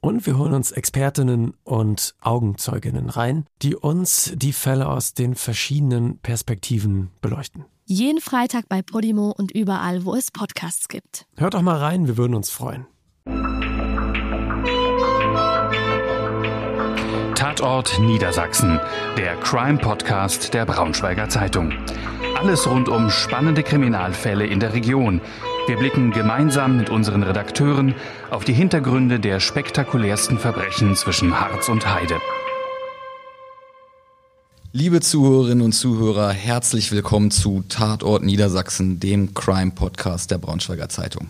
Und wir holen uns Expertinnen und Augenzeuginnen rein, die uns die Fälle aus den verschiedenen Perspektiven beleuchten. Jeden Freitag bei Podimo und überall, wo es Podcasts gibt. Hört doch mal rein, wir würden uns freuen. Tatort Niedersachsen, der Crime-Podcast der Braunschweiger Zeitung. Alles rund um spannende Kriminalfälle in der Region wir blicken gemeinsam mit unseren Redakteuren auf die Hintergründe der spektakulärsten Verbrechen zwischen Harz und Heide. Liebe Zuhörerinnen und Zuhörer, herzlich willkommen zu Tatort Niedersachsen, dem Crime-Podcast der Braunschweiger Zeitung.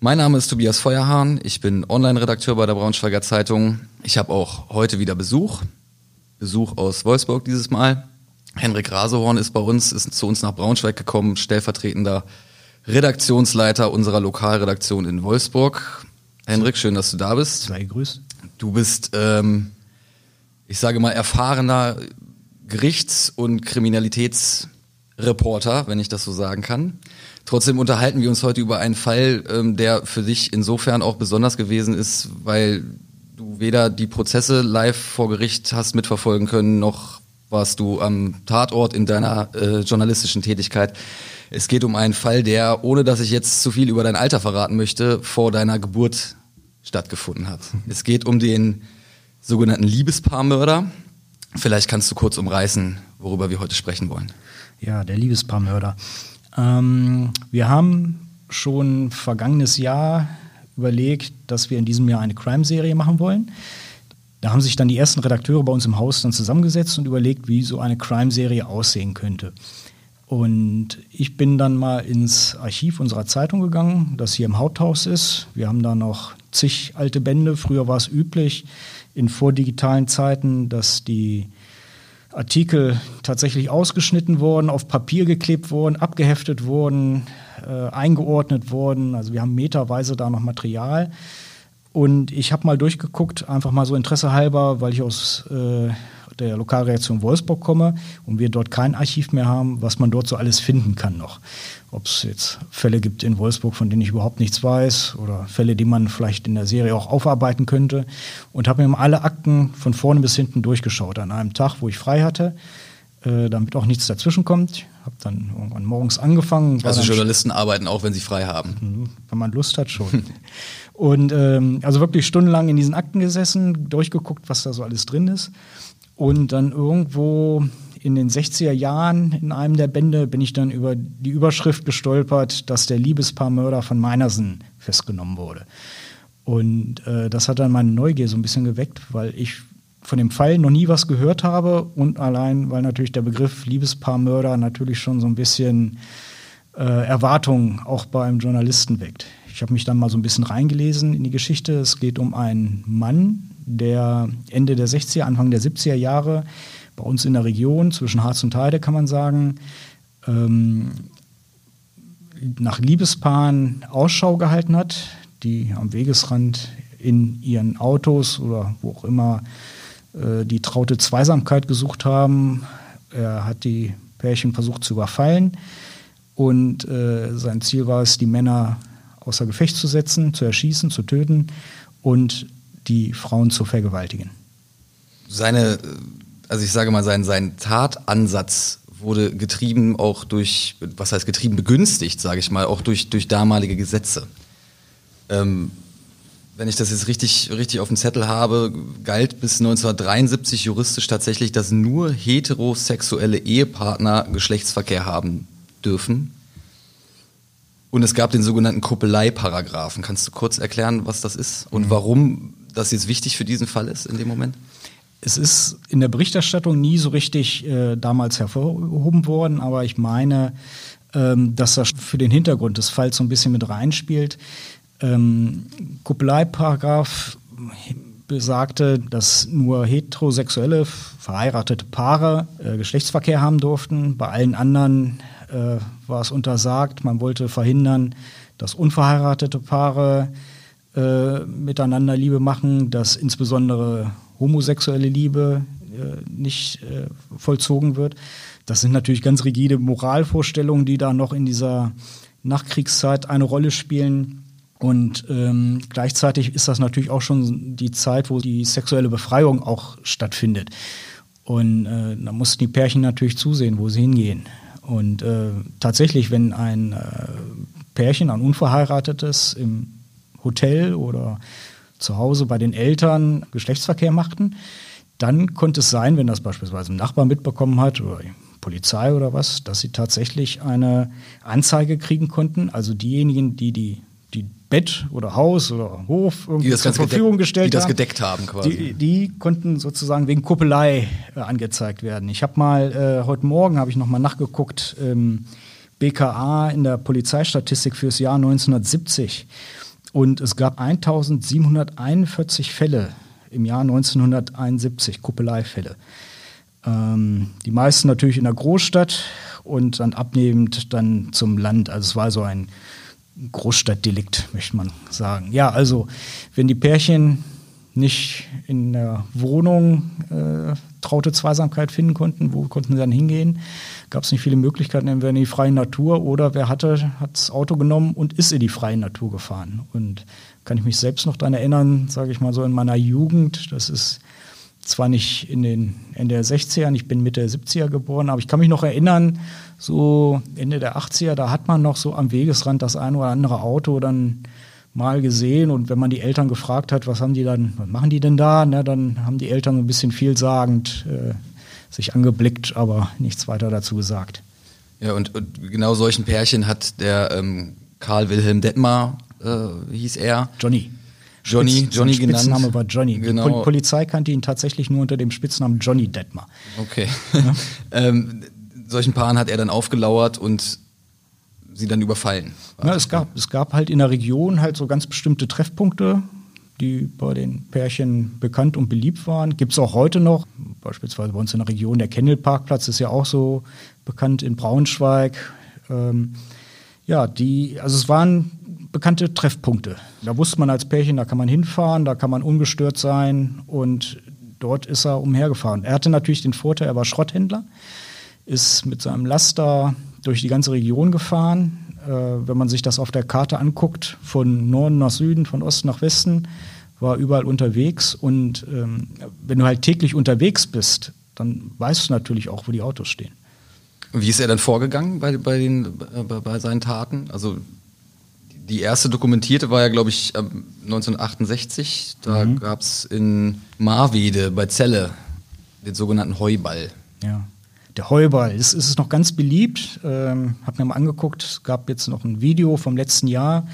Mein Name ist Tobias Feuerhahn, ich bin Online-Redakteur bei der Braunschweiger Zeitung. Ich habe auch heute wieder Besuch, Besuch aus Wolfsburg dieses Mal. Henrik Rasehorn ist bei uns, ist zu uns nach Braunschweig gekommen, stellvertretender Redaktionsleiter unserer Lokalredaktion in Wolfsburg. Henrik, schön, dass du da bist. Sei gegrüßt. Du bist, ähm, ich sage mal, erfahrener Gerichts- und Kriminalitätsreporter, wenn ich das so sagen kann. Trotzdem unterhalten wir uns heute über einen Fall, ähm, der für dich insofern auch besonders gewesen ist, weil du weder die Prozesse live vor Gericht hast mitverfolgen können, noch warst du am Tatort in deiner äh, journalistischen Tätigkeit. Es geht um einen Fall, der, ohne dass ich jetzt zu viel über dein Alter verraten möchte, vor deiner Geburt stattgefunden hat. Es geht um den sogenannten Liebespaarmörder. Vielleicht kannst du kurz umreißen, worüber wir heute sprechen wollen. Ja, der Liebespaarmörder. Ähm, wir haben schon vergangenes Jahr überlegt, dass wir in diesem Jahr eine Crime-Serie machen wollen. Da haben sich dann die ersten Redakteure bei uns im Haus dann zusammengesetzt und überlegt, wie so eine Crime-Serie aussehen könnte. Und ich bin dann mal ins Archiv unserer Zeitung gegangen, das hier im Haupthaus ist. Wir haben da noch zig alte Bände. Früher war es üblich in vordigitalen Zeiten, dass die Artikel tatsächlich ausgeschnitten wurden, auf Papier geklebt wurden, abgeheftet wurden, äh, eingeordnet wurden. Also wir haben meterweise da noch Material. Und ich habe mal durchgeguckt, einfach mal so Interesse halber, weil ich aus äh, der Lokalreaktion Wolfsburg komme und wir dort kein Archiv mehr haben, was man dort so alles finden kann noch. Ob es jetzt Fälle gibt in Wolfsburg, von denen ich überhaupt nichts weiß oder Fälle, die man vielleicht in der Serie auch aufarbeiten könnte. Und habe mir mal alle Akten von vorne bis hinten durchgeschaut an einem Tag, wo ich frei hatte, äh, damit auch nichts dazwischen kommt. Habe dann irgendwann morgens angefangen. Also Journalisten arbeiten auch, wenn sie frei haben. Mhm, wenn man Lust hat schon. Und ähm, also wirklich stundenlang in diesen Akten gesessen, durchgeguckt, was da so alles drin ist. Und dann irgendwo in den 60er Jahren in einem der Bände bin ich dann über die Überschrift gestolpert, dass der Liebespaarmörder von Meinersen festgenommen wurde. Und äh, das hat dann meine Neugier so ein bisschen geweckt, weil ich von dem Fall noch nie was gehört habe und allein, weil natürlich der Begriff Liebespaarmörder natürlich schon so ein bisschen äh, Erwartungen auch bei einem Journalisten weckt. Ich habe mich dann mal so ein bisschen reingelesen in die Geschichte. Es geht um einen Mann, der Ende der 60er, Anfang der 70er Jahre bei uns in der Region zwischen Harz und Heide, kann man sagen, ähm, nach Liebespaaren Ausschau gehalten hat, die am Wegesrand in ihren Autos oder wo auch immer äh, die traute Zweisamkeit gesucht haben. Er hat die Pärchen versucht zu überfallen und äh, sein Ziel war es, die Männer außer Gefecht zu setzen, zu erschießen, zu töten und die Frauen zu vergewaltigen. Seine, also ich sage mal, sein, sein Tatansatz wurde getrieben auch durch, was heißt getrieben, begünstigt, sage ich mal, auch durch, durch damalige Gesetze. Ähm, wenn ich das jetzt richtig, richtig auf dem Zettel habe, galt bis 1973 juristisch tatsächlich, dass nur heterosexuelle Ehepartner Geschlechtsverkehr haben dürfen. Und es gab den sogenannten Kuppelei-Paragraphen. Kannst du kurz erklären, was das ist und mhm. warum das jetzt wichtig für diesen Fall ist in dem Moment? Es ist in der Berichterstattung nie so richtig äh, damals hervorgehoben worden, aber ich meine, ähm, dass das für den Hintergrund des Falls so ein bisschen mit reinspielt. Ähm, Kuppelei-Paragraph besagte, dass nur heterosexuelle verheiratete Paare äh, Geschlechtsverkehr haben durften. Bei allen anderen äh, war es untersagt. Man wollte verhindern, dass unverheiratete Paare äh, miteinander Liebe machen, dass insbesondere homosexuelle Liebe äh, nicht äh, vollzogen wird. Das sind natürlich ganz rigide Moralvorstellungen, die da noch in dieser Nachkriegszeit eine Rolle spielen. Und ähm, gleichzeitig ist das natürlich auch schon die Zeit, wo die sexuelle Befreiung auch stattfindet. Und äh, da mussten die Pärchen natürlich zusehen, wo sie hingehen. Und äh, tatsächlich, wenn ein äh, Pärchen, ein Unverheiratetes im Hotel oder zu Hause bei den Eltern Geschlechtsverkehr machten, dann konnte es sein, wenn das beispielsweise ein Nachbar mitbekommen hat oder die Polizei oder was, dass sie tatsächlich eine Anzeige kriegen konnten. Also diejenigen, die die, die Bett oder Haus oder Hof irgendwie zur Verfügung gestellt die das gedeckt haben quasi. Die, die konnten sozusagen wegen Kuppelei äh, angezeigt werden. Ich habe mal äh, heute Morgen habe ich noch mal nachgeguckt. Ähm, BKA in der Polizeistatistik fürs Jahr 1970 und es gab 1741 Fälle im Jahr 1971, Kuppeleifälle. Ähm, die meisten natürlich in der Großstadt und dann abnehmend dann zum Land. Also es war so ein Großstadtdelikt, möchte man sagen. Ja, also wenn die Pärchen nicht in der Wohnung äh, traute Zweisamkeit finden konnten, wo konnten sie dann hingehen? Gab es nicht viele Möglichkeiten, entweder in die freie Natur oder wer hatte, hat das Auto genommen und ist in die freie Natur gefahren. Und kann ich mich selbst noch daran erinnern, sage ich mal so in meiner Jugend, das ist zwar nicht in den Ende der 60er, ich bin Mitte der 70er geboren, aber ich kann mich noch erinnern, so Ende der 80er, da hat man noch so am Wegesrand das ein oder andere Auto dann mal gesehen und wenn man die Eltern gefragt hat, was haben die dann, was machen die denn da, ne, dann haben die Eltern so ein bisschen vielsagend äh, sich angeblickt, aber nichts weiter dazu gesagt. Ja, und, und genau solchen Pärchen hat der ähm, Karl Wilhelm Detmar, äh, hieß er. Johnny. Johnny, Spitz, Johnny sein genannt. Spitzname war Johnny. Genau. Die Pol Polizei kannte ihn tatsächlich nur unter dem Spitznamen Johnny Detmar. Okay. ähm, solchen Paaren hat er dann aufgelauert und sie dann überfallen. Ja, es, gab, es gab halt in der Region halt so ganz bestimmte Treffpunkte, die bei den Pärchen bekannt und beliebt waren. Gibt es auch heute noch, beispielsweise bei uns in der Region, der Kennelparkplatz ist ja auch so bekannt in Braunschweig. Ähm, ja, die, also es waren bekannte Treffpunkte. Da wusste man als Pärchen, da kann man hinfahren, da kann man ungestört sein und dort ist er umhergefahren. Er hatte natürlich den Vorteil, er war Schrotthändler, ist mit seinem Laster durch die ganze Region gefahren. Äh, wenn man sich das auf der Karte anguckt, von Norden nach Süden, von Osten nach Westen, war überall unterwegs. Und ähm, wenn du halt täglich unterwegs bist, dann weißt du natürlich auch, wo die Autos stehen. Wie ist er dann vorgegangen bei, bei, den, bei, bei seinen Taten? Also die erste dokumentierte war ja, glaube ich, 1968. Da mhm. gab es in Marwede bei Celle den sogenannten Heuball. Ja. Der Heuball ist, ist es noch ganz beliebt. Ähm, hab mir mal angeguckt, es gab jetzt noch ein Video vom letzten Jahr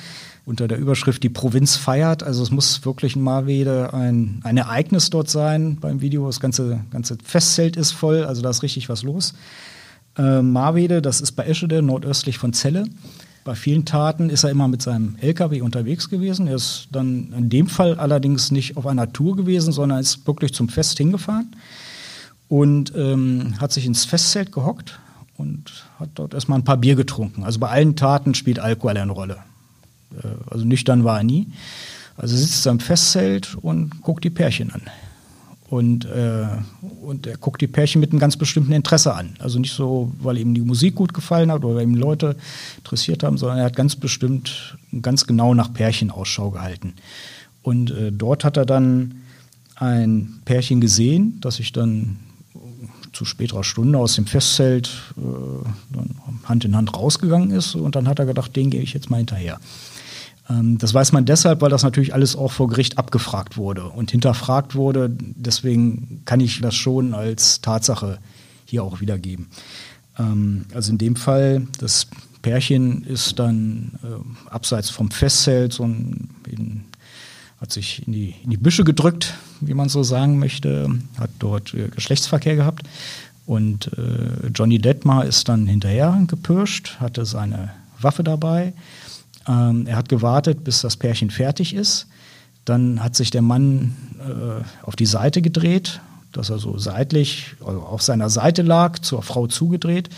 unter der Überschrift Die Provinz feiert. Also es muss wirklich in Marwede ein, ein Ereignis dort sein beim Video. Das ganze, ganze Festzelt ist voll, also da ist richtig was los. Äh, Marwede, das ist bei Eschede, nordöstlich von Celle. Bei vielen Taten ist er immer mit seinem LKW unterwegs gewesen. Er ist dann in dem Fall allerdings nicht auf einer Tour gewesen, sondern ist wirklich zum Fest hingefahren und ähm, hat sich ins Festzelt gehockt und hat dort erstmal ein paar Bier getrunken. Also bei allen Taten spielt Alkohol eine Rolle. Äh, also nüchtern war er nie. Also sitzt er im Festzelt und guckt die Pärchen an. Und, äh, und er guckt die Pärchen mit einem ganz bestimmten Interesse an. Also nicht so, weil ihm die Musik gut gefallen hat oder weil ihm Leute interessiert haben, sondern er hat ganz bestimmt, ganz genau nach Pärchen Ausschau gehalten. Und äh, dort hat er dann ein Pärchen gesehen, das sich dann zu späterer Stunde aus dem Festzelt äh, Hand in Hand rausgegangen ist. Und dann hat er gedacht, den gehe ich jetzt mal hinterher. Ähm, das weiß man deshalb, weil das natürlich alles auch vor Gericht abgefragt wurde und hinterfragt wurde. Deswegen kann ich das schon als Tatsache hier auch wiedergeben. Ähm, also in dem Fall, das Pärchen ist dann äh, abseits vom Festzelt ein, in, hat sich in die, in die Büsche gedrückt, wie man so sagen möchte, hat dort äh, Geschlechtsverkehr gehabt. Und äh, Johnny Detmar ist dann hinterher gepirscht, hatte seine Waffe dabei ähm, er hat gewartet, bis das Pärchen fertig ist. Dann hat sich der Mann äh, auf die Seite gedreht, dass er so seitlich also auf seiner Seite lag, zur Frau zugedreht.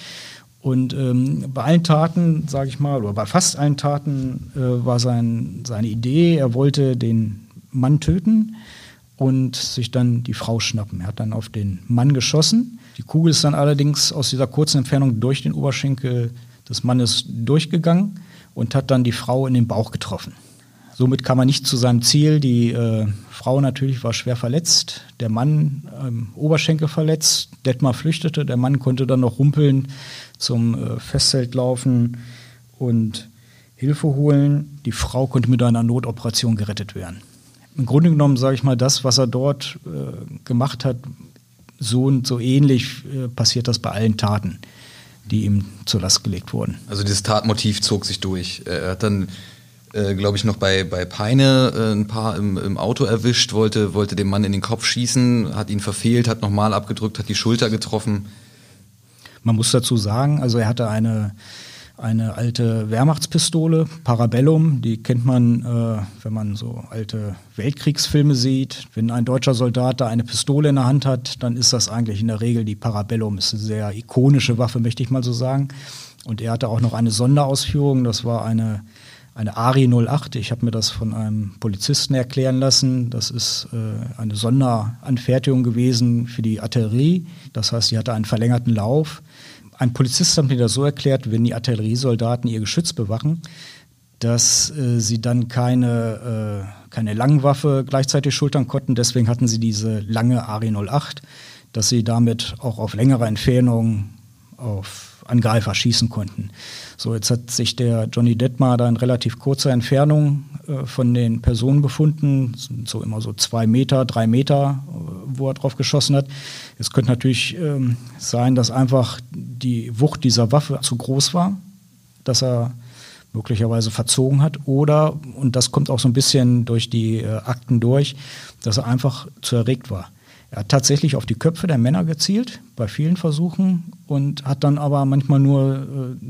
Und ähm, bei allen Taten, sage ich mal, oder bei fast allen Taten äh, war sein, seine Idee, er wollte den Mann töten und sich dann die Frau schnappen. Er hat dann auf den Mann geschossen. Die Kugel ist dann allerdings aus dieser kurzen Entfernung durch den Oberschenkel des Mannes durchgegangen und hat dann die Frau in den Bauch getroffen. Somit kam er nicht zu seinem Ziel. Die äh, Frau natürlich war schwer verletzt, der Mann ähm, Oberschenkel verletzt. Detmar flüchtete, der Mann konnte dann noch rumpeln zum äh, Festzelt laufen und Hilfe holen. Die Frau konnte mit einer Notoperation gerettet werden. Im Grunde genommen sage ich mal, das, was er dort äh, gemacht hat, so und so ähnlich äh, passiert das bei allen Taten, die ihm zur Last gelegt wurden. Also dieses Tatmotiv zog sich durch. Er hat dann äh, glaube ich, noch bei, bei Peine äh, ein paar im, im Auto erwischt, wollte, wollte dem Mann in den Kopf schießen, hat ihn verfehlt, hat nochmal abgedrückt, hat die Schulter getroffen. Man muss dazu sagen, also er hatte eine, eine alte Wehrmachtspistole, Parabellum, die kennt man, äh, wenn man so alte Weltkriegsfilme sieht. Wenn ein deutscher Soldat da eine Pistole in der Hand hat, dann ist das eigentlich in der Regel die Parabellum. Ist eine sehr ikonische Waffe, möchte ich mal so sagen. Und er hatte auch noch eine Sonderausführung, das war eine eine Ari 08. Ich habe mir das von einem Polizisten erklären lassen. Das ist äh, eine Sonderanfertigung gewesen für die Artillerie. Das heißt, die hatte einen verlängerten Lauf. Ein Polizist hat mir das so erklärt, wenn die Artilleriesoldaten ihr Geschütz bewachen, dass äh, sie dann keine, äh, keine Langwaffe gleichzeitig schultern konnten. Deswegen hatten sie diese lange Ari 08, dass sie damit auch auf längere Entfernung auf Angreifer schießen konnten. So, jetzt hat sich der Johnny Detmar da in relativ kurzer Entfernung von den Personen befunden, so immer so zwei Meter, drei Meter, äh, wo er drauf geschossen hat. Es könnte natürlich ähm, sein, dass einfach die Wucht dieser Waffe zu groß war, dass er möglicherweise verzogen hat oder, und das kommt auch so ein bisschen durch die äh, Akten durch, dass er einfach zu erregt war. Er hat tatsächlich auf die Köpfe der Männer gezielt, bei vielen Versuchen, und hat dann aber manchmal nur äh,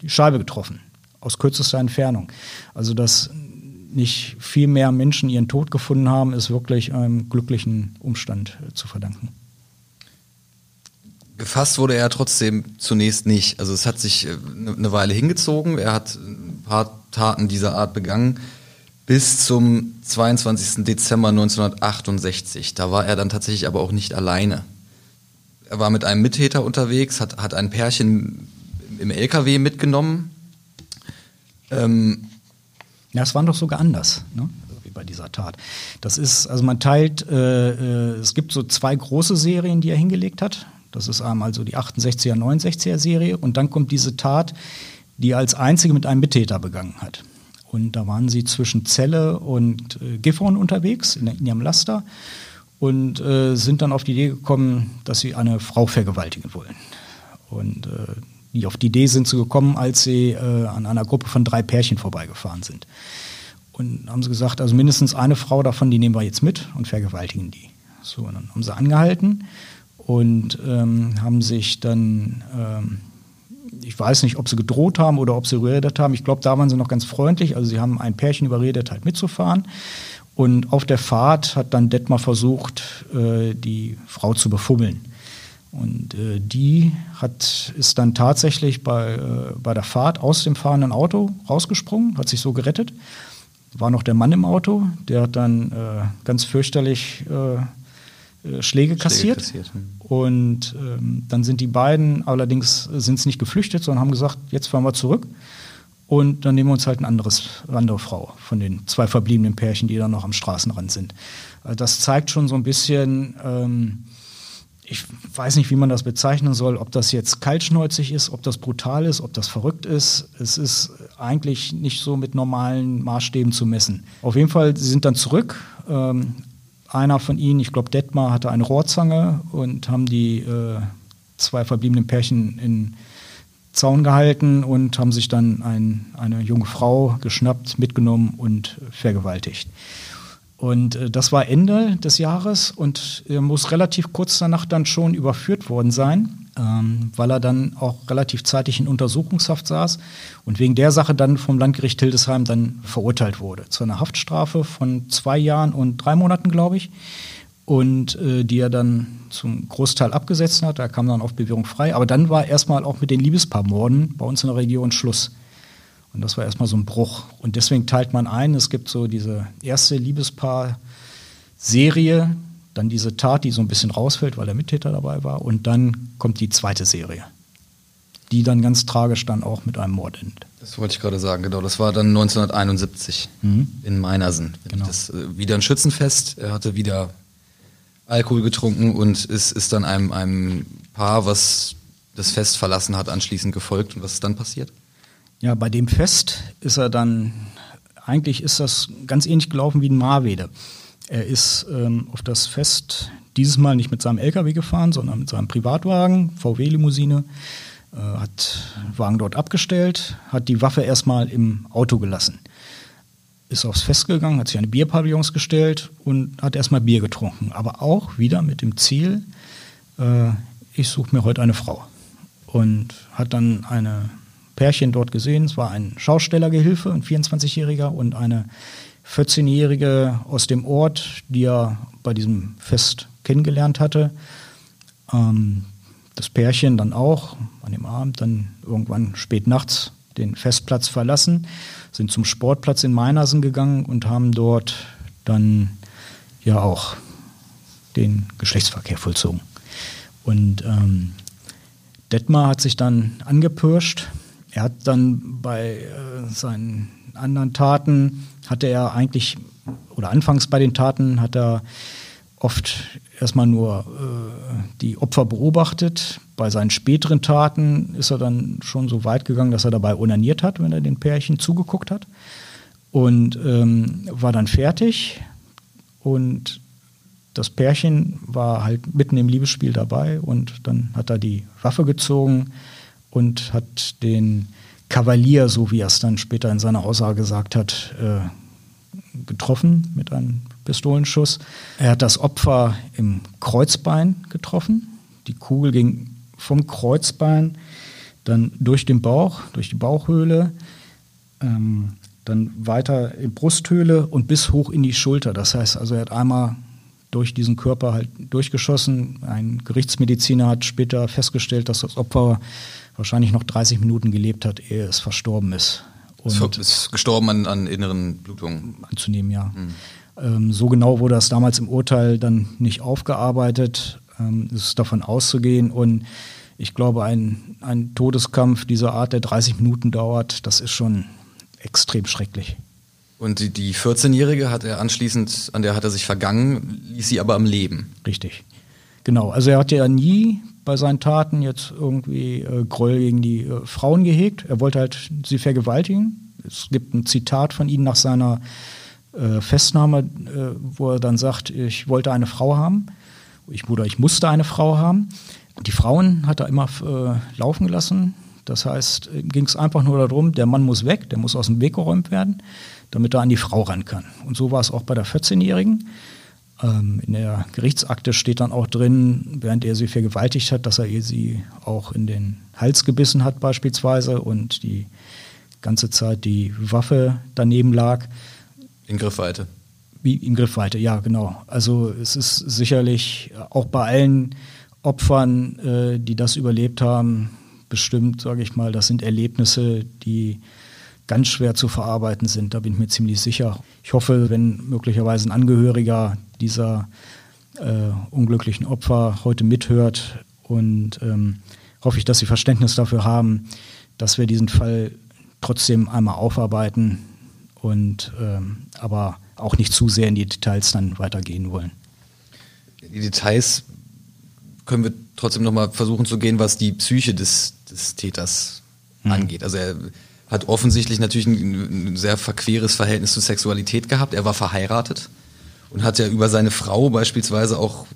die Scheibe getroffen, aus kürzester Entfernung. Also, dass nicht viel mehr Menschen ihren Tod gefunden haben, ist wirklich einem glücklichen Umstand äh, zu verdanken. Gefasst wurde er trotzdem zunächst nicht. Also es hat sich eine äh, Weile hingezogen. Er hat ein paar Taten dieser Art begangen bis zum 22. Dezember 1968. Da war er dann tatsächlich aber auch nicht alleine. Er war mit einem Mittäter unterwegs, hat, hat ein Pärchen im LKW mitgenommen. Ähm ja, es war doch sogar anders, ne? wie bei dieser Tat. Das ist, also man teilt, äh, äh, es gibt so zwei große Serien, die er hingelegt hat. Das ist einmal so die 68er, 69er Serie und dann kommt diese Tat, die er als einzige mit einem Mittäter begangen hat. Und da waren sie zwischen Celle und äh, Gifhorn unterwegs in, in, ihrem Laster und äh, sind dann auf die Idee gekommen, dass sie eine Frau vergewaltigen wollen. Und äh, auf die Idee sind sie gekommen, als sie äh, an einer Gruppe von drei Pärchen vorbeigefahren sind. Und haben sie gesagt, also mindestens eine Frau davon, die nehmen wir jetzt mit und vergewaltigen die. So, und dann haben sie angehalten und ähm, haben sich dann ähm, ich weiß nicht, ob sie gedroht haben oder ob sie überredet haben. Ich glaube, da waren sie noch ganz freundlich. Also sie haben ein Pärchen überredet, halt mitzufahren. Und auf der Fahrt hat dann Detmar versucht, äh, die Frau zu befummeln. Und äh, die hat, ist dann tatsächlich bei, äh, bei der Fahrt aus dem fahrenden Auto rausgesprungen, hat sich so gerettet. War noch der Mann im Auto, der hat dann äh, ganz fürchterlich äh, äh, Schläge kassiert. Kassiert hm. Und ähm, dann sind die beiden allerdings sind nicht geflüchtet, sondern haben gesagt, jetzt fahren wir zurück. Und dann nehmen wir uns halt ein anderes, eine andere Frau von den zwei verbliebenen Pärchen, die da noch am Straßenrand sind. Also das zeigt schon so ein bisschen, ähm, ich weiß nicht, wie man das bezeichnen soll, ob das jetzt kaltschnäuzig ist, ob das brutal ist, ob das verrückt ist. Es ist eigentlich nicht so mit normalen Maßstäben zu messen. Auf jeden Fall, sie sind dann zurück, ähm, einer von ihnen, ich glaube Detmar, hatte eine Rohrzange und haben die äh, zwei verbliebenen Pärchen in Zaun gehalten und haben sich dann ein, eine junge Frau geschnappt, mitgenommen und vergewaltigt. Und äh, das war Ende des Jahres und er muss relativ kurz danach dann schon überführt worden sein ähm, weil er dann auch relativ zeitig in Untersuchungshaft saß und wegen der Sache dann vom Landgericht Hildesheim dann verurteilt wurde zu einer Haftstrafe von zwei Jahren und drei Monaten, glaube ich. und äh, die er dann zum Großteil abgesetzt hat. Er kam dann auf Bewährung frei. Aber dann war erstmal auch mit den Liebespaarmorden bei uns in der Region Schluss. Und das war erstmal so ein Bruch. Und deswegen teilt man ein, es gibt so diese erste Liebespaar-Serie, dann diese Tat, die so ein bisschen rausfällt, weil der Mittäter dabei war. Und dann kommt die zweite Serie, die dann ganz tragisch dann auch mit einem Mord endet. Das wollte ich gerade sagen, genau. Das war dann 1971 mhm. in Meinersen. Genau. Das, äh, wieder ein Schützenfest. Er hatte wieder Alkohol getrunken und ist, ist dann einem, einem Paar, was das Fest verlassen hat, anschließend gefolgt. Und was ist dann passiert? Ja, bei dem Fest ist er dann, eigentlich ist das ganz ähnlich gelaufen wie in Marwede. Er ist ähm, auf das Fest dieses Mal nicht mit seinem LKW gefahren, sondern mit seinem Privatwagen, VW-Limousine, äh, hat Wagen dort abgestellt, hat die Waffe erstmal im Auto gelassen ist aufs Fest gegangen, hat sich an die Bierpavillons gestellt und hat erstmal Bier getrunken. Aber auch wieder mit dem Ziel, äh, ich suche mir heute eine Frau. Und hat dann eine Pärchen dort gesehen. Es war ein Schaustellergehilfe, ein 24-Jähriger und eine 14-Jährige aus dem Ort, die er bei diesem Fest kennengelernt hatte. Ähm, das Pärchen dann auch an dem Abend, dann irgendwann spät nachts den Festplatz verlassen, sind zum Sportplatz in Meinersen gegangen und haben dort dann ja auch den Geschlechtsverkehr vollzogen. Und ähm, Detmar hat sich dann angepirscht. Er hat dann bei äh, seinen anderen Taten, hatte er eigentlich, oder anfangs bei den Taten, hat er oft erstmal nur äh, die Opfer beobachtet. Bei seinen späteren Taten ist er dann schon so weit gegangen, dass er dabei onaniert hat, wenn er den Pärchen zugeguckt hat. Und ähm, war dann fertig. Und das Pärchen war halt mitten im Liebesspiel dabei. Und dann hat er die Waffe gezogen und hat den Kavalier, so wie er es dann später in seiner Aussage gesagt hat, äh, getroffen mit einem Pistolenschuss. Er hat das Opfer im Kreuzbein getroffen. Die Kugel ging vom Kreuzbein dann durch den Bauch, durch die Bauchhöhle, ähm, dann weiter in Brusthöhle und bis hoch in die Schulter. Das heißt also, er hat einmal durch diesen Körper halt durchgeschossen. Ein Gerichtsmediziner hat später festgestellt, dass das Opfer wahrscheinlich noch 30 Minuten gelebt hat, ehe es verstorben ist. Und ist gestorben an, an inneren Blutungen. Anzunehmen, ja. Mhm. Ähm, so genau wurde das damals im Urteil dann nicht aufgearbeitet. Ähm, es ist davon auszugehen. Und ich glaube, ein, ein Todeskampf dieser Art, der 30 Minuten dauert, das ist schon extrem schrecklich. Und die, die 14-Jährige hat er anschließend, an der hat er sich vergangen, ließ sie aber am Leben. Richtig. Genau. Also er hat ja nie bei seinen Taten jetzt irgendwie äh, Groll gegen die äh, Frauen gehegt. Er wollte halt sie vergewaltigen. Es gibt ein Zitat von ihm nach seiner äh, Festnahme, äh, wo er dann sagt, ich wollte eine Frau haben, ich, oder ich musste eine Frau haben. Die Frauen hat er immer äh, laufen gelassen. Das heißt, ging es einfach nur darum, der Mann muss weg, der muss aus dem Weg geräumt werden, damit er an die Frau ran kann. Und so war es auch bei der 14-Jährigen. Ähm, in der Gerichtsakte steht dann auch drin, während er sie vergewaltigt hat, dass er ihr sie auch in den Hals gebissen hat beispielsweise und die ganze Zeit die Waffe daneben lag. In Griffweite. Wie in Griffweite, ja, genau. Also es ist sicherlich auch bei allen Opfern, äh, die das überlebt haben, bestimmt, sage ich mal, das sind Erlebnisse, die ganz schwer zu verarbeiten sind. Da bin ich mir ziemlich sicher. Ich hoffe, wenn möglicherweise ein Angehöriger dieser äh, unglücklichen Opfer heute mithört und ähm, hoffe ich, dass Sie Verständnis dafür haben, dass wir diesen Fall trotzdem einmal aufarbeiten und ähm, aber auch nicht zu sehr in die Details dann weitergehen wollen. Die Details können wir trotzdem nochmal versuchen zu gehen, was die Psyche des, des Täters mhm. angeht. Also er hat offensichtlich natürlich ein, ein, sehr verqueres Verhältnis zur Sexualität gehabt. Er war verheiratet und hat ja über seine Frau beispielsweise auch,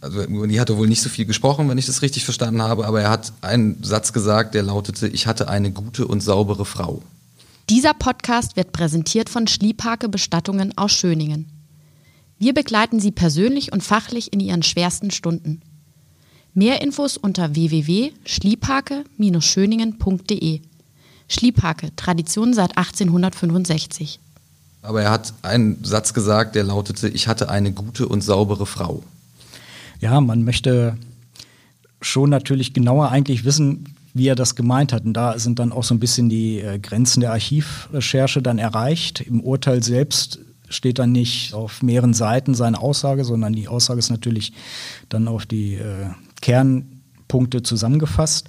also über die hat er wohl nicht so viel gesprochen, wenn ich das richtig verstanden habe, aber er hat einen Satz gesagt, der lautete, ich hatte eine gute und saubere Frau. Dieser Podcast wird präsentiert von Schliephake Bestattungen aus Schöningen. Wir begleiten Sie persönlich und fachlich in Ihren schwersten Stunden. Mehr Infos unter www.schliephake-schöningen.de. Schliephake, Tradition seit 1865. Aber er hat einen Satz gesagt, der lautete, ich hatte eine gute und saubere Frau. Ja, man möchte schon natürlich genauer eigentlich wissen, wie er das gemeint hat. Und da sind dann auch so ein bisschen die äh, Grenzen der Archivrecherche dann erreicht. Im Urteil selbst steht dann nicht auf mehreren Seiten seine Aussage, sondern die Aussage ist natürlich dann auf die äh, Kernpunkte zusammengefasst.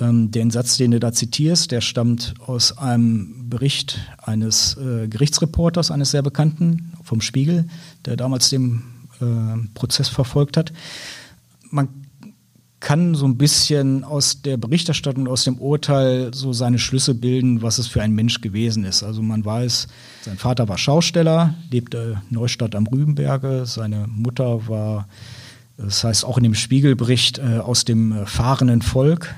Ähm, den Satz, den du da zitierst, der stammt aus einem Bericht eines äh, Gerichtsreporters, eines sehr bekannten vom Spiegel, der damals den äh, Prozess verfolgt hat. Man kann so ein bisschen aus der Berichterstattung, aus dem Urteil so seine Schlüsse bilden, was es für ein Mensch gewesen ist. Also man weiß, sein Vater war Schausteller, lebte Neustadt am Rübenberge, seine Mutter war, das heißt auch in dem Spiegelbericht, äh, aus dem äh, fahrenden Volk,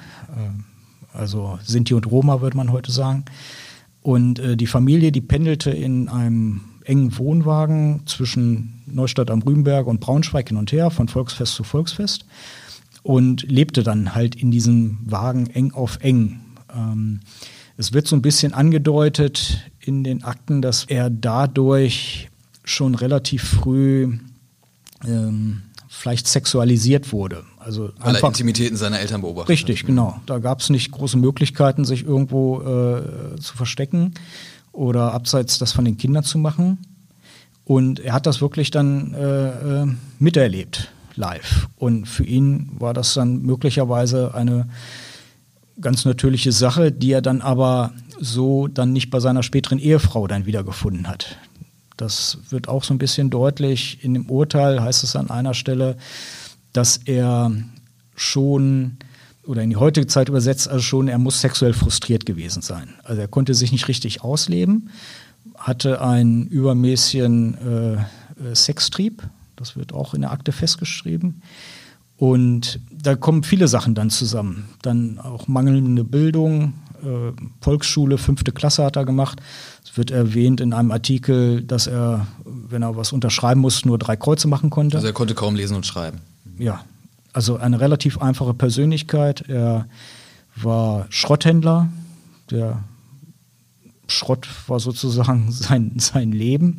also Sinti und Roma würde man heute sagen. Und äh, die Familie, die pendelte in einem engen Wohnwagen zwischen Neustadt am Rübenberg und Braunschweig hin und her, von Volksfest zu Volksfest und lebte dann halt in diesem Wagen eng auf eng. Ähm, es wird so ein bisschen angedeutet in den Akten, dass er dadurch schon relativ früh ähm, vielleicht sexualisiert wurde. Also Weil er Intimitäten seiner Eltern beobachtet Richtig, hat. genau. Da gab es nicht große Möglichkeiten, sich irgendwo äh, zu verstecken oder abseits das von den Kindern zu machen. Und er hat das wirklich dann äh, äh miterlebt live. Und für ihn war das dann möglicherweise eine ganz natürliche Sache, die er dann aber so dann nicht bei seiner späteren Ehefrau dann wiedergefunden hat. Das wird auch so ein bisschen deutlich. In dem Urteil heißt es an einer Stelle, dass er schon oder in die heutige Zeit übersetzt, also schon, er muss sexuell frustriert gewesen sein. Also er konnte sich nicht richtig ausleben, hatte einen übermäßigen äh, Sextrieb, das wird auch in der Akte festgeschrieben. Und da kommen viele Sachen dann zusammen. Dann auch mangelnde Bildung, äh, Volksschule, fünfte Klasse hat er gemacht. Es wird erwähnt in einem Artikel, dass er, wenn er was unterschreiben muss, nur drei Kreuze machen konnte. Also er konnte kaum lesen und schreiben. Ja, also eine relativ einfache Persönlichkeit. Er war Schrotthändler. Der Schrott war sozusagen sein, sein Leben.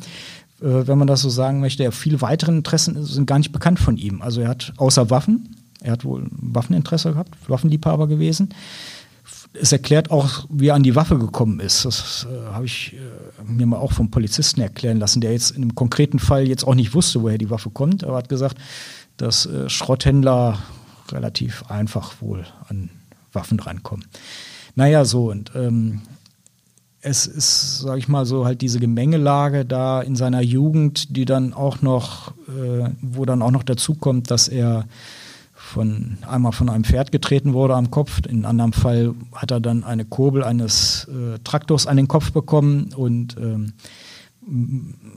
Äh, wenn man das so sagen möchte. Viele weitere Interessen sind gar nicht bekannt von ihm. Also er hat außer Waffen, er hat wohl Waffeninteresse gehabt, Waffenliebhaber gewesen. Es erklärt auch, wie er an die Waffe gekommen ist. Das äh, habe ich äh, mir mal auch vom Polizisten erklären lassen, der jetzt in einem konkreten Fall jetzt auch nicht wusste, woher die Waffe kommt. Aber hat gesagt, dass äh, Schrotthändler relativ einfach wohl an Waffen drankommen. Naja, so und ähm, es ist, sage ich mal so, halt diese Gemengelage da in seiner Jugend, die dann auch noch, äh, wo dann auch noch dazu kommt, dass er von einmal von einem Pferd getreten wurde am Kopf. In einem anderen Fall hat er dann eine Kurbel eines äh, Traktors an den Kopf bekommen und ähm,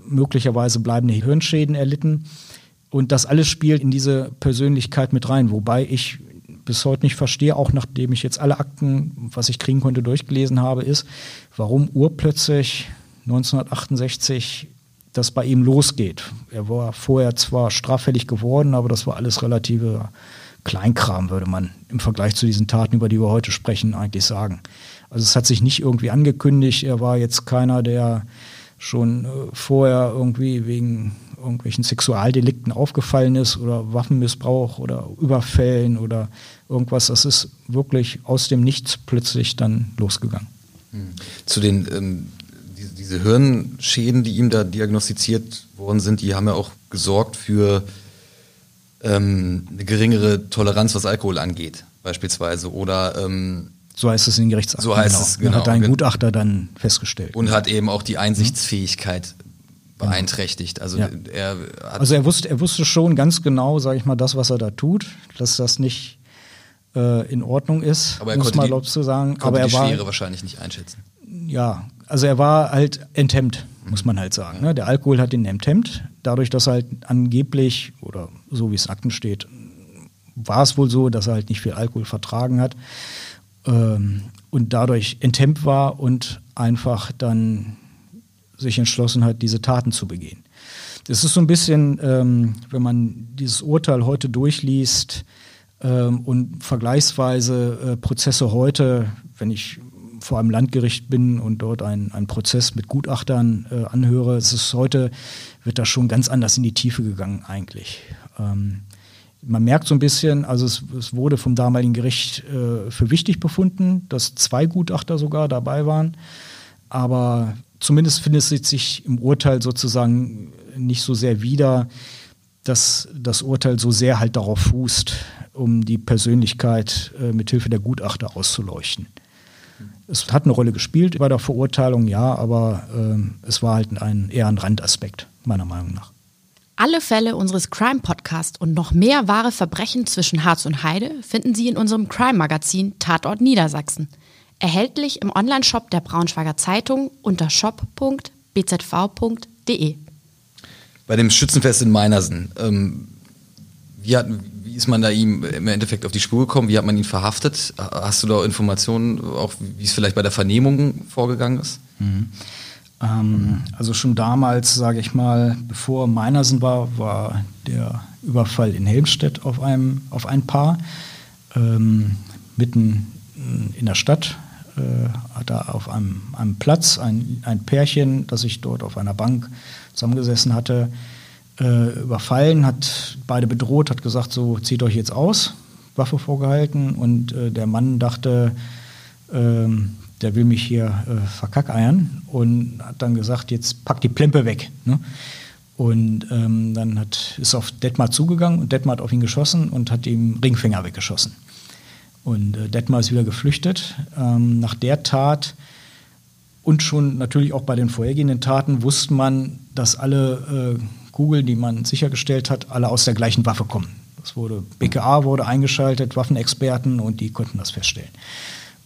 möglicherweise bleibende Hirnschäden erlitten. Und das alles spielt in diese Persönlichkeit mit rein, wobei ich bis heute nicht verstehe, auch nachdem ich jetzt alle Akten, was ich kriegen konnte, durchgelesen habe, ist, warum urplötzlich 1968 das bei ihm losgeht. Er war vorher zwar straffällig geworden, aber das war alles relative Kleinkram, würde man im Vergleich zu diesen Taten, über die wir heute sprechen, eigentlich sagen. Also es hat sich nicht irgendwie angekündigt. Er war jetzt keiner, der schon äh, vorher irgendwie wegen irgendwelchen Sexualdelikten aufgefallen ist oder Waffenmissbrauch oder Überfällen oder irgendwas. Das ist wirklich aus dem Nichts plötzlich dann losgegangen. Hm. Zu den ähm, diese, diese Hirnschäden, die ihm da diagnostiziert worden sind, die haben ja auch gesorgt für ähm, eine geringere Toleranz, was Alkohol angeht, beispielsweise. Oder ähm, so heißt es in Gerichtsakten. So heißt genau. es, genau. Hat ein Gutachter dann festgestellt. Und hat eben auch die Einsichtsfähigkeit beeinträchtigt. Also ja. er also er wusste, er wusste schon ganz genau, sage ich mal, das, was er da tut, dass das nicht äh, in Ordnung ist, aber er muss man glaubst du sagen. aber er die war Schwere wahrscheinlich nicht einschätzen. Ja, also er war halt enthemmt, muss man halt sagen. Ne? Der Alkohol hat ihn enthemmt, dadurch, dass halt angeblich oder so wie es in Akten steht, war es wohl so, dass er halt nicht viel Alkohol vertragen hat ähm, und dadurch enthemmt war und einfach dann sich entschlossen hat, diese Taten zu begehen. Das ist so ein bisschen, ähm, wenn man dieses Urteil heute durchliest ähm, und vergleichsweise äh, Prozesse heute, wenn ich vor einem Landgericht bin und dort einen, einen Prozess mit Gutachtern äh, anhöre. Es ist heute, wird da schon ganz anders in die Tiefe gegangen eigentlich. Ähm, man merkt so ein bisschen, also es, es wurde vom damaligen Gericht äh, für wichtig befunden, dass zwei Gutachter sogar dabei waren. Aber zumindest findet es sich im Urteil sozusagen nicht so sehr wieder, dass das Urteil so sehr halt darauf fußt, um die Persönlichkeit äh, mithilfe der Gutachter auszuleuchten. Es hat eine Rolle gespielt bei der Verurteilung, ja, aber äh, es war halt ein, eher ein Randaspekt, meiner Meinung nach. Alle Fälle unseres Crime Podcasts und noch mehr wahre Verbrechen zwischen Harz und Heide finden Sie in unserem Crime Magazin Tatort Niedersachsen. Erhältlich im Onlineshop der Braunschweiger Zeitung unter shop.bzv.de. Bei dem Schützenfest in Meinersen, ähm, wie, hat, wie ist man da ihm im Endeffekt auf die Spur gekommen? Wie hat man ihn verhaftet? Hast du da Informationen, auch wie es vielleicht bei der Vernehmung vorgegangen ist? Mhm. Ähm, also schon damals, sage ich mal, bevor Meinersen war, war der Überfall in Helmstedt auf, einem, auf ein Paar, ähm, mitten in der Stadt. Äh, hat er auf einem, einem Platz ein, ein Pärchen, das sich dort auf einer Bank zusammengesessen hatte, äh, überfallen, hat beide bedroht, hat gesagt, so zieht euch jetzt aus, Waffe vorgehalten und äh, der Mann dachte, ähm, der will mich hier äh, verkackeiern und hat dann gesagt, jetzt pack die Plempe weg. Ne? Und ähm, dann hat, ist auf Detmar zugegangen und Detmar hat auf ihn geschossen und hat ihm Ringfinger weggeschossen. Und äh, Detmar ist wieder geflüchtet. Ähm, nach der Tat und schon natürlich auch bei den vorhergehenden Taten wusste man, dass alle äh, Kugeln, die man sichergestellt hat, alle aus der gleichen Waffe kommen. Das wurde, BKA wurde eingeschaltet, Waffenexperten und die konnten das feststellen.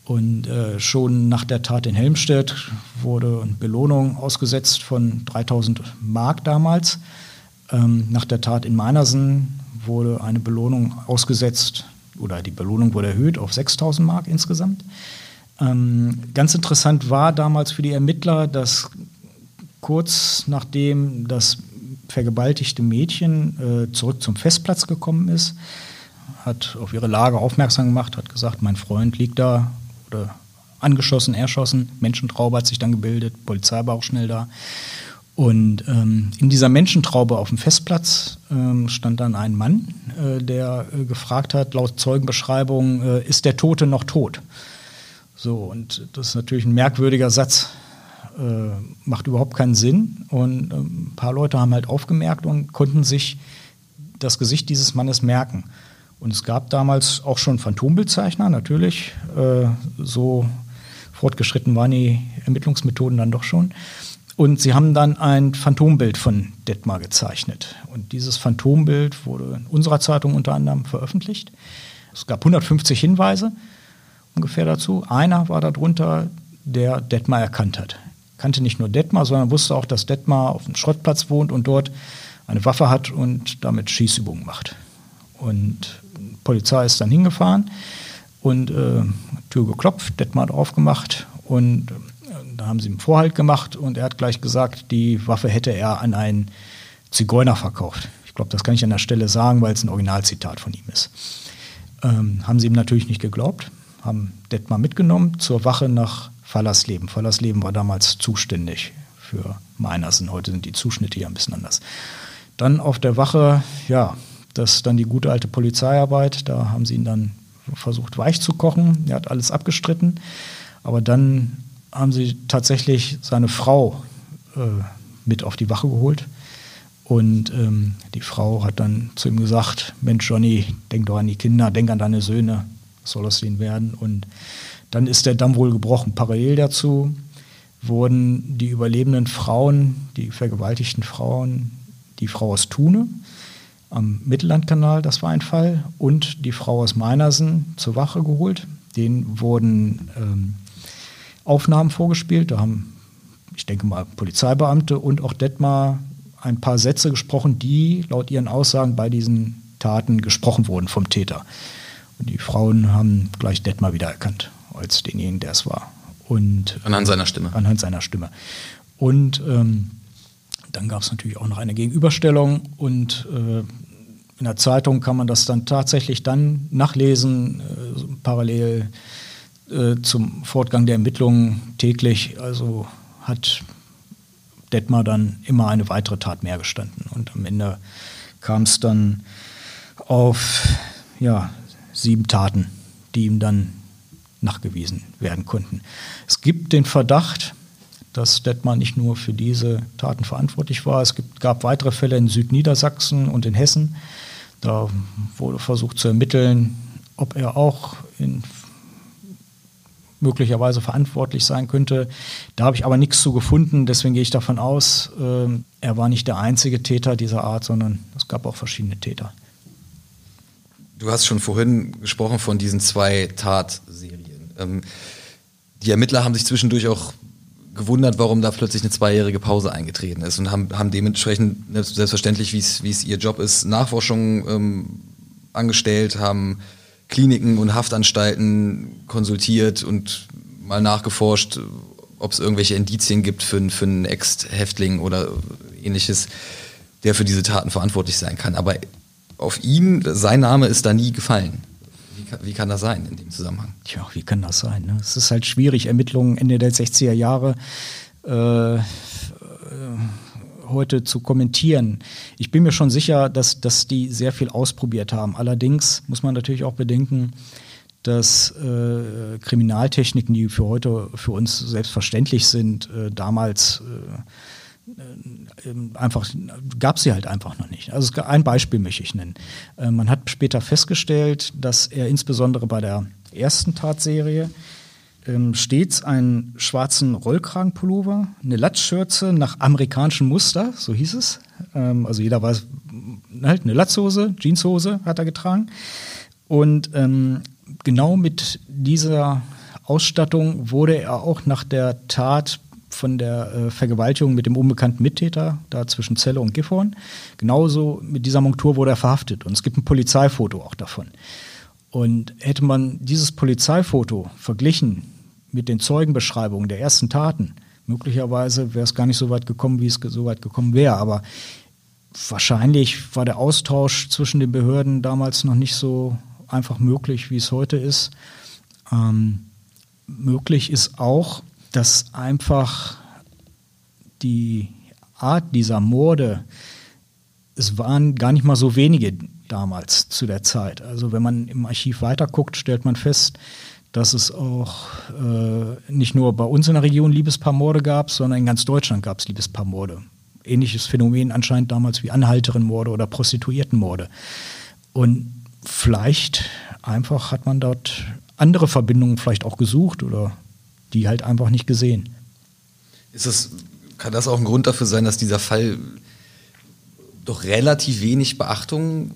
Und äh, schon nach der Tat in Helmstedt wurde eine Belohnung ausgesetzt von 3000 Mark damals. Ähm, nach der Tat in Meinersen wurde eine Belohnung ausgesetzt oder die Belohnung wurde erhöht auf 6000 Mark insgesamt. Ähm, ganz interessant war damals für die Ermittler, dass kurz nachdem das vergewaltigte Mädchen äh, zurück zum Festplatz gekommen ist, hat auf ihre Lage aufmerksam gemacht, hat gesagt, mein Freund liegt da oder angeschossen, erschossen. Menschentraube hat sich dann gebildet, Polizei war auch schnell da. Und ähm, in dieser Menschentraube auf dem Festplatz ähm, stand dann ein Mann, äh, der äh, gefragt hat, laut Zeugenbeschreibung, äh, ist der Tote noch tot? So, und das ist natürlich ein merkwürdiger Satz, äh, macht überhaupt keinen Sinn. Und äh, ein paar Leute haben halt aufgemerkt und konnten sich das Gesicht dieses Mannes merken. Und es gab damals auch schon Phantombildzeichner, natürlich. Äh, so fortgeschritten waren die Ermittlungsmethoden dann doch schon. Und sie haben dann ein Phantombild von Detmar gezeichnet. Und dieses Phantombild wurde in unserer Zeitung unter anderem veröffentlicht. Es gab 150 Hinweise ungefähr dazu. Einer war darunter, der Detmar erkannt hat. Kannte nicht nur Detmar, sondern wusste auch, dass Detmar auf einem Schrottplatz wohnt und dort eine Waffe hat und damit Schießübungen macht. Und Polizei ist dann hingefahren und äh, Tür geklopft, Detmar hat aufgemacht und äh, da haben sie ihm Vorhalt gemacht und er hat gleich gesagt, die Waffe hätte er an einen Zigeuner verkauft. Ich glaube, das kann ich an der Stelle sagen, weil es ein Originalzitat von ihm ist. Ähm, haben sie ihm natürlich nicht geglaubt, haben Detmar mitgenommen zur Wache nach Fallersleben. Fallersleben war damals zuständig für Meinersen. Heute sind die Zuschnitte hier ein bisschen anders. Dann auf der Wache, ja, das ist dann die gute alte Polizeiarbeit. Da haben sie ihn dann versucht, weich zu kochen. Er hat alles abgestritten. Aber dann haben sie tatsächlich seine Frau äh, mit auf die Wache geholt. Und ähm, die Frau hat dann zu ihm gesagt: Mensch, Johnny, denk doch an die Kinder, denk an deine Söhne, was soll aus denen werden? Und dann ist der Damm wohl gebrochen. Parallel dazu wurden die überlebenden Frauen, die vergewaltigten Frauen, die Frau aus Thune, am Mittellandkanal, das war ein Fall, und die Frau aus Meinersen zur Wache geholt. Denen wurden ähm, Aufnahmen vorgespielt. Da haben, ich denke mal, Polizeibeamte und auch Detmar ein paar Sätze gesprochen, die laut ihren Aussagen bei diesen Taten gesprochen wurden vom Täter. Und die Frauen haben gleich Detmar wiedererkannt als denjenigen, der es war. Und, anhand seiner Stimme. Anhand seiner Stimme. Und ähm, dann gab es natürlich auch noch eine Gegenüberstellung und äh, in der Zeitung kann man das dann tatsächlich dann nachlesen, äh, parallel äh, zum Fortgang der Ermittlungen täglich. Also hat Detmar dann immer eine weitere Tat mehr gestanden. Und am Ende kam es dann auf ja, sieben Taten, die ihm dann nachgewiesen werden konnten. Es gibt den Verdacht, dass Detmar nicht nur für diese Taten verantwortlich war. Es gibt, gab weitere Fälle in Südniedersachsen und in Hessen. Da wurde versucht zu ermitteln, ob er auch in möglicherweise verantwortlich sein könnte. Da habe ich aber nichts zu gefunden, deswegen gehe ich davon aus, äh, er war nicht der einzige Täter dieser Art, sondern es gab auch verschiedene Täter. Du hast schon vorhin gesprochen von diesen zwei Tatserien. Ähm, die Ermittler haben sich zwischendurch auch gewundert, warum da plötzlich eine zweijährige Pause eingetreten ist und haben, haben dementsprechend selbstverständlich, wie es ihr Job ist, Nachforschungen ähm, angestellt, haben Kliniken und Haftanstalten konsultiert und mal nachgeforscht, ob es irgendwelche Indizien gibt für, für einen Ex-Häftling oder ähnliches, der für diese Taten verantwortlich sein kann. Aber auf ihn, sein Name ist da nie gefallen. Wie kann, wie kann das sein in dem Zusammenhang? Tja, wie kann das sein? Ne? Es ist halt schwierig, Ermittlungen Ende der 60er Jahre. Äh, äh, heute zu kommentieren. Ich bin mir schon sicher, dass, dass die sehr viel ausprobiert haben. Allerdings muss man natürlich auch bedenken, dass äh, Kriminaltechniken, die für heute für uns selbstverständlich sind, äh, damals äh einfach gab sie halt einfach noch nicht. Also ein Beispiel möchte ich nennen. Äh, man hat später festgestellt, dass er insbesondere bei der ersten Tatserie ähm, stets einen schwarzen Rollkragenpullover, eine Latzschürze nach amerikanischem Muster, so hieß es. Ähm, also jeder weiß, halt eine Latzhose, Jeanshose hat er getragen. Und ähm, genau mit dieser Ausstattung wurde er auch nach der Tat von der äh, Vergewaltigung mit dem unbekannten Mittäter, da zwischen Zelle und Gifhorn. Genauso mit dieser Montur wurde er verhaftet. Und es gibt ein Polizeifoto auch davon. Und hätte man dieses Polizeifoto verglichen mit den Zeugenbeschreibungen der ersten Taten, möglicherweise wäre es gar nicht so weit gekommen, wie es so weit gekommen wäre. Aber wahrscheinlich war der Austausch zwischen den Behörden damals noch nicht so einfach möglich, wie es heute ist. Ähm, möglich ist auch, dass einfach die Art dieser Morde, es waren gar nicht mal so wenige damals zu der Zeit. Also wenn man im Archiv weiterguckt, stellt man fest, dass es auch äh, nicht nur bei uns in der Region Liebespaarmorde gab, sondern in ganz Deutschland gab es Liebespaarmorde. Ähnliches Phänomen anscheinend damals wie Anhalterenmorde oder Prostituiertenmorde. Und vielleicht einfach hat man dort andere Verbindungen vielleicht auch gesucht oder die halt einfach nicht gesehen. Ist das, kann das auch ein Grund dafür sein, dass dieser Fall doch relativ wenig Beachtung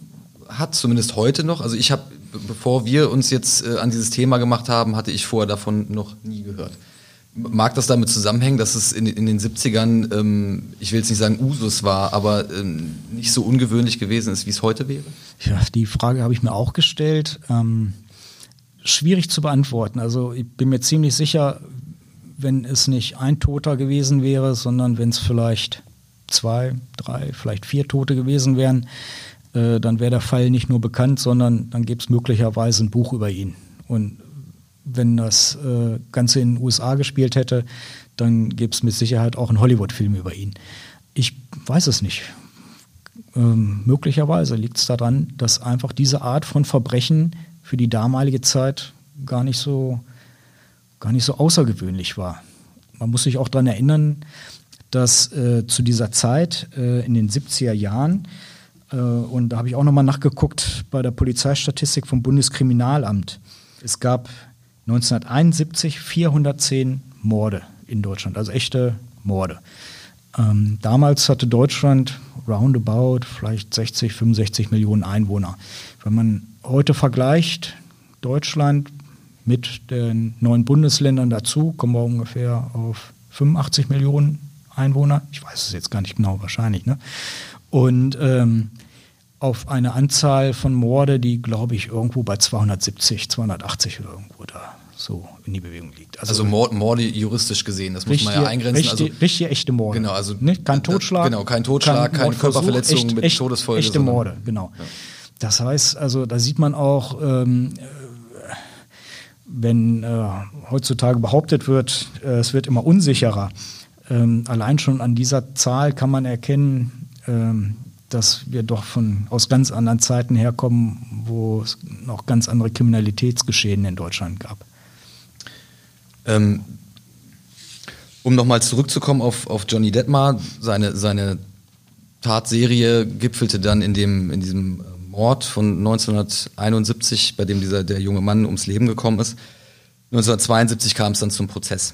hat, zumindest heute noch? Also ich habe bevor wir uns jetzt äh, an dieses Thema gemacht haben, hatte ich vorher davon noch nie gehört. Mag das damit zusammenhängen, dass es in, in den 70ern, ähm, ich will jetzt nicht sagen Usus war, aber ähm, nicht so ungewöhnlich gewesen ist, wie es heute wäre? Ja, die Frage habe ich mir auch gestellt. Ähm, schwierig zu beantworten. Also ich bin mir ziemlich sicher, wenn es nicht ein Toter gewesen wäre, sondern wenn es vielleicht zwei, drei, vielleicht vier Tote gewesen wären, äh, dann wäre der Fall nicht nur bekannt, sondern dann gäbe es möglicherweise ein Buch über ihn. Und wenn das äh, Ganze in den USA gespielt hätte, dann gäbe es mit Sicherheit auch einen Hollywood-Film über ihn. Ich weiß es nicht. Ähm, möglicherweise liegt es daran, dass einfach diese Art von Verbrechen für die damalige Zeit gar nicht so, gar nicht so außergewöhnlich war. Man muss sich auch daran erinnern, dass äh, zu dieser Zeit äh, in den 70er Jahren äh, und da habe ich auch nochmal nachgeguckt bei der Polizeistatistik vom Bundeskriminalamt. Es gab 1971 410 Morde in Deutschland, also echte Morde. Ähm, damals hatte Deutschland roundabout vielleicht 60, 65 Millionen Einwohner. Wenn man heute vergleicht, Deutschland mit den neuen Bundesländern dazu, kommen wir ungefähr auf 85 Millionen Einwohner. Ich weiß es jetzt gar nicht genau, wahrscheinlich. Ne? Und ähm, auf eine Anzahl von Morde, die, glaube ich, irgendwo bei 270, 280 oder irgendwo da so in die Bewegung liegt. Also, also Mord, Morde juristisch gesehen, das muss man ja eingrenzen. Richtig, also, richtig echte Morde. Genau, also nicht, kein Totschlag. Genau, kein Totschlag, keine Körperverletzung echt, mit echt, Todesfolge. Echte Morde, genau. Ja. Das heißt, also da sieht man auch, ähm, wenn äh, heutzutage behauptet wird, äh, es wird immer unsicherer, ähm, allein schon an dieser Zahl kann man erkennen, ähm, dass wir doch von, aus ganz anderen Zeiten herkommen, wo es noch ganz andere Kriminalitätsgeschehen in Deutschland gab. Ähm, um nochmal zurückzukommen auf, auf Johnny Detmar, seine, seine Tatserie gipfelte dann in, dem, in diesem Mord von 1971, bei dem dieser, der junge Mann ums Leben gekommen ist. 1972 kam es dann zum Prozess.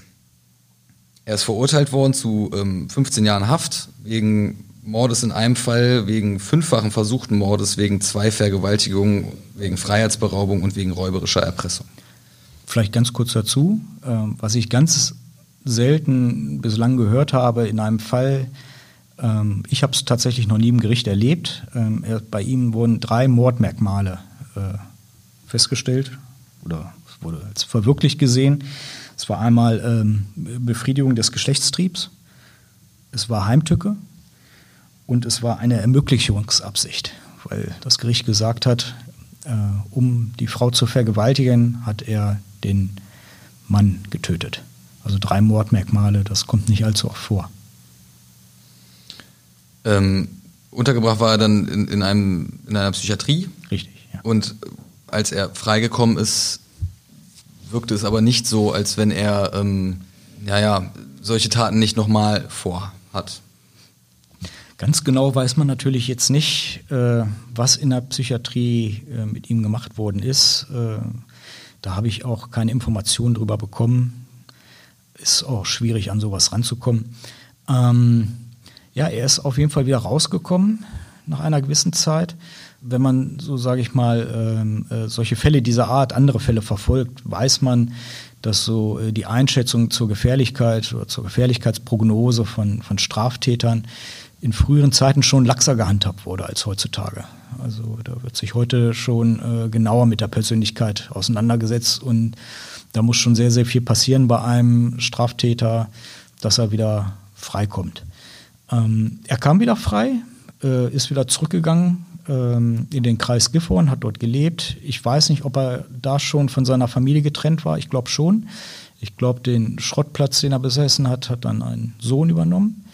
Er ist verurteilt worden zu ähm, 15 Jahren Haft wegen Mordes in einem Fall, wegen fünffachen versuchten Mordes, wegen zwei Vergewaltigungen, wegen Freiheitsberaubung und wegen räuberischer Erpressung. Vielleicht ganz kurz dazu, äh, was ich ganz selten bislang gehört habe in einem Fall, ähm, ich habe es tatsächlich noch nie im Gericht erlebt. Ähm, bei ihm wurden drei Mordmerkmale äh, festgestellt oder wurde als verwirklicht gesehen. Es war einmal ähm, Befriedigung des Geschlechtstriebs, es war Heimtücke und es war eine Ermöglichungsabsicht, weil das Gericht gesagt hat, äh, um die Frau zu vergewaltigen, hat er den Mann getötet. Also drei Mordmerkmale, das kommt nicht allzu oft vor. Ähm, untergebracht war er dann in, in, einem, in einer Psychiatrie. Richtig, ja. Und als er freigekommen ist, wirkte es aber nicht so, als wenn er, ähm, ja, ja, solche Taten nicht nochmal vorhat. Ganz genau weiß man natürlich jetzt nicht, äh, was in der Psychiatrie äh, mit ihm gemacht worden ist. Äh, da habe ich auch keine Informationen drüber bekommen. Ist auch schwierig, an sowas ranzukommen. Ähm, ja, er ist auf jeden Fall wieder rausgekommen nach einer gewissen Zeit. Wenn man, so sage ich mal, ähm, äh, solche Fälle dieser Art, andere Fälle verfolgt, weiß man, dass so äh, die Einschätzung zur Gefährlichkeit oder zur Gefährlichkeitsprognose von, von Straftätern in früheren Zeiten schon laxer gehandhabt wurde als heutzutage. Also da wird sich heute schon äh, genauer mit der Persönlichkeit auseinandergesetzt und da muss schon sehr, sehr viel passieren bei einem Straftäter, dass er wieder freikommt. Ähm, er kam wieder frei, äh, ist wieder zurückgegangen ähm, in den Kreis Gifhorn, hat dort gelebt. Ich weiß nicht, ob er da schon von seiner Familie getrennt war. Ich glaube schon. Ich glaube, den Schrottplatz, den er besessen hat, hat dann ein Sohn übernommen.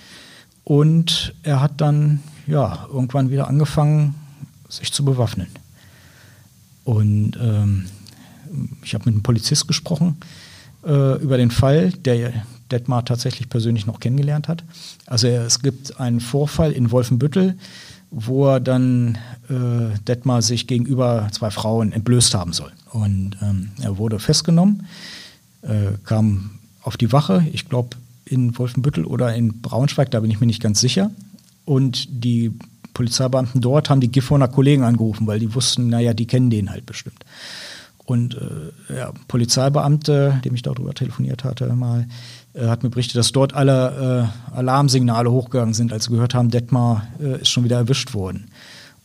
Und er hat dann ja irgendwann wieder angefangen, sich zu bewaffnen. Und ähm, ich habe mit einem Polizist gesprochen äh, über den Fall, der Detmar tatsächlich persönlich noch kennengelernt hat. Also es gibt einen Vorfall in Wolfenbüttel, wo er dann äh, Detmar sich gegenüber zwei Frauen entblößt haben soll. Und ähm, er wurde festgenommen, äh, kam auf die Wache, ich glaube in Wolfenbüttel oder in Braunschweig, da bin ich mir nicht ganz sicher. Und die Polizeibeamten dort haben die Gifhorner Kollegen angerufen, weil die wussten, naja, die kennen den halt bestimmt. Und äh, ja, Polizeibeamte, dem ich darüber telefoniert hatte, mal, äh, hat mir berichtet, dass dort alle äh, Alarmsignale hochgegangen sind, als sie gehört haben, Detmar äh, ist schon wieder erwischt worden.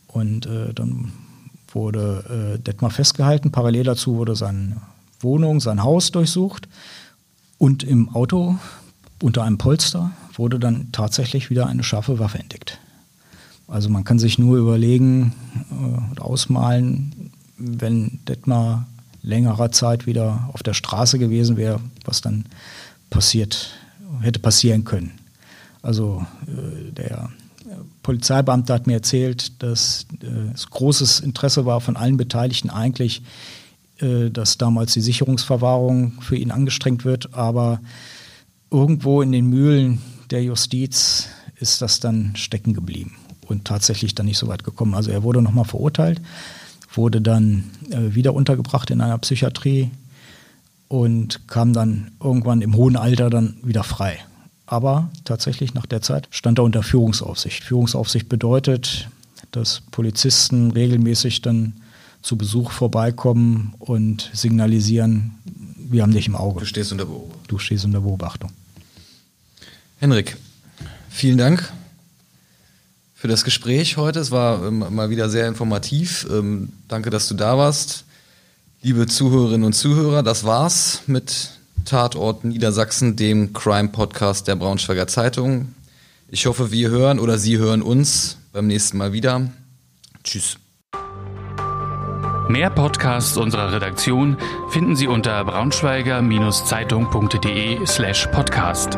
Und äh, dann wurde äh, Detmar festgehalten. Parallel dazu wurde seine Wohnung, sein Haus durchsucht. Und im Auto unter einem Polster wurde dann tatsächlich wieder eine scharfe Waffe entdeckt. Also man kann sich nur überlegen und ausmalen, wenn Detmar längerer Zeit wieder auf der Straße gewesen wäre, was dann passiert, hätte passieren können. Also äh, der Polizeibeamte hat mir erzählt, dass äh, es großes Interesse war von allen Beteiligten eigentlich, äh, dass damals die Sicherungsverwahrung für ihn angestrengt wird, aber irgendwo in den Mühlen der Justiz ist das dann stecken geblieben und tatsächlich dann nicht so weit gekommen. Also er wurde nochmal verurteilt, wurde dann äh, wieder untergebracht in einer Psychiatrie und kam dann irgendwann im hohen Alter dann wieder frei. Aber tatsächlich nach der Zeit stand er unter Führungsaufsicht. Führungsaufsicht bedeutet, dass Polizisten regelmäßig dann zu Besuch vorbeikommen und signalisieren, wir haben dich im Auge. Du stehst unter Beobachtung. Du stehst unter Beobachtung. Henrik, vielen Dank für das Gespräch heute. Es war ähm, mal wieder sehr informativ. Ähm, danke, dass du da warst. Liebe Zuhörerinnen und Zuhörer, das war's mit Tatort Niedersachsen, dem Crime-Podcast der Braunschweiger Zeitung. Ich hoffe, wir hören oder Sie hören uns beim nächsten Mal wieder. Tschüss. Mehr Podcasts unserer Redaktion finden Sie unter braunschweiger-zeitung.de slash podcast.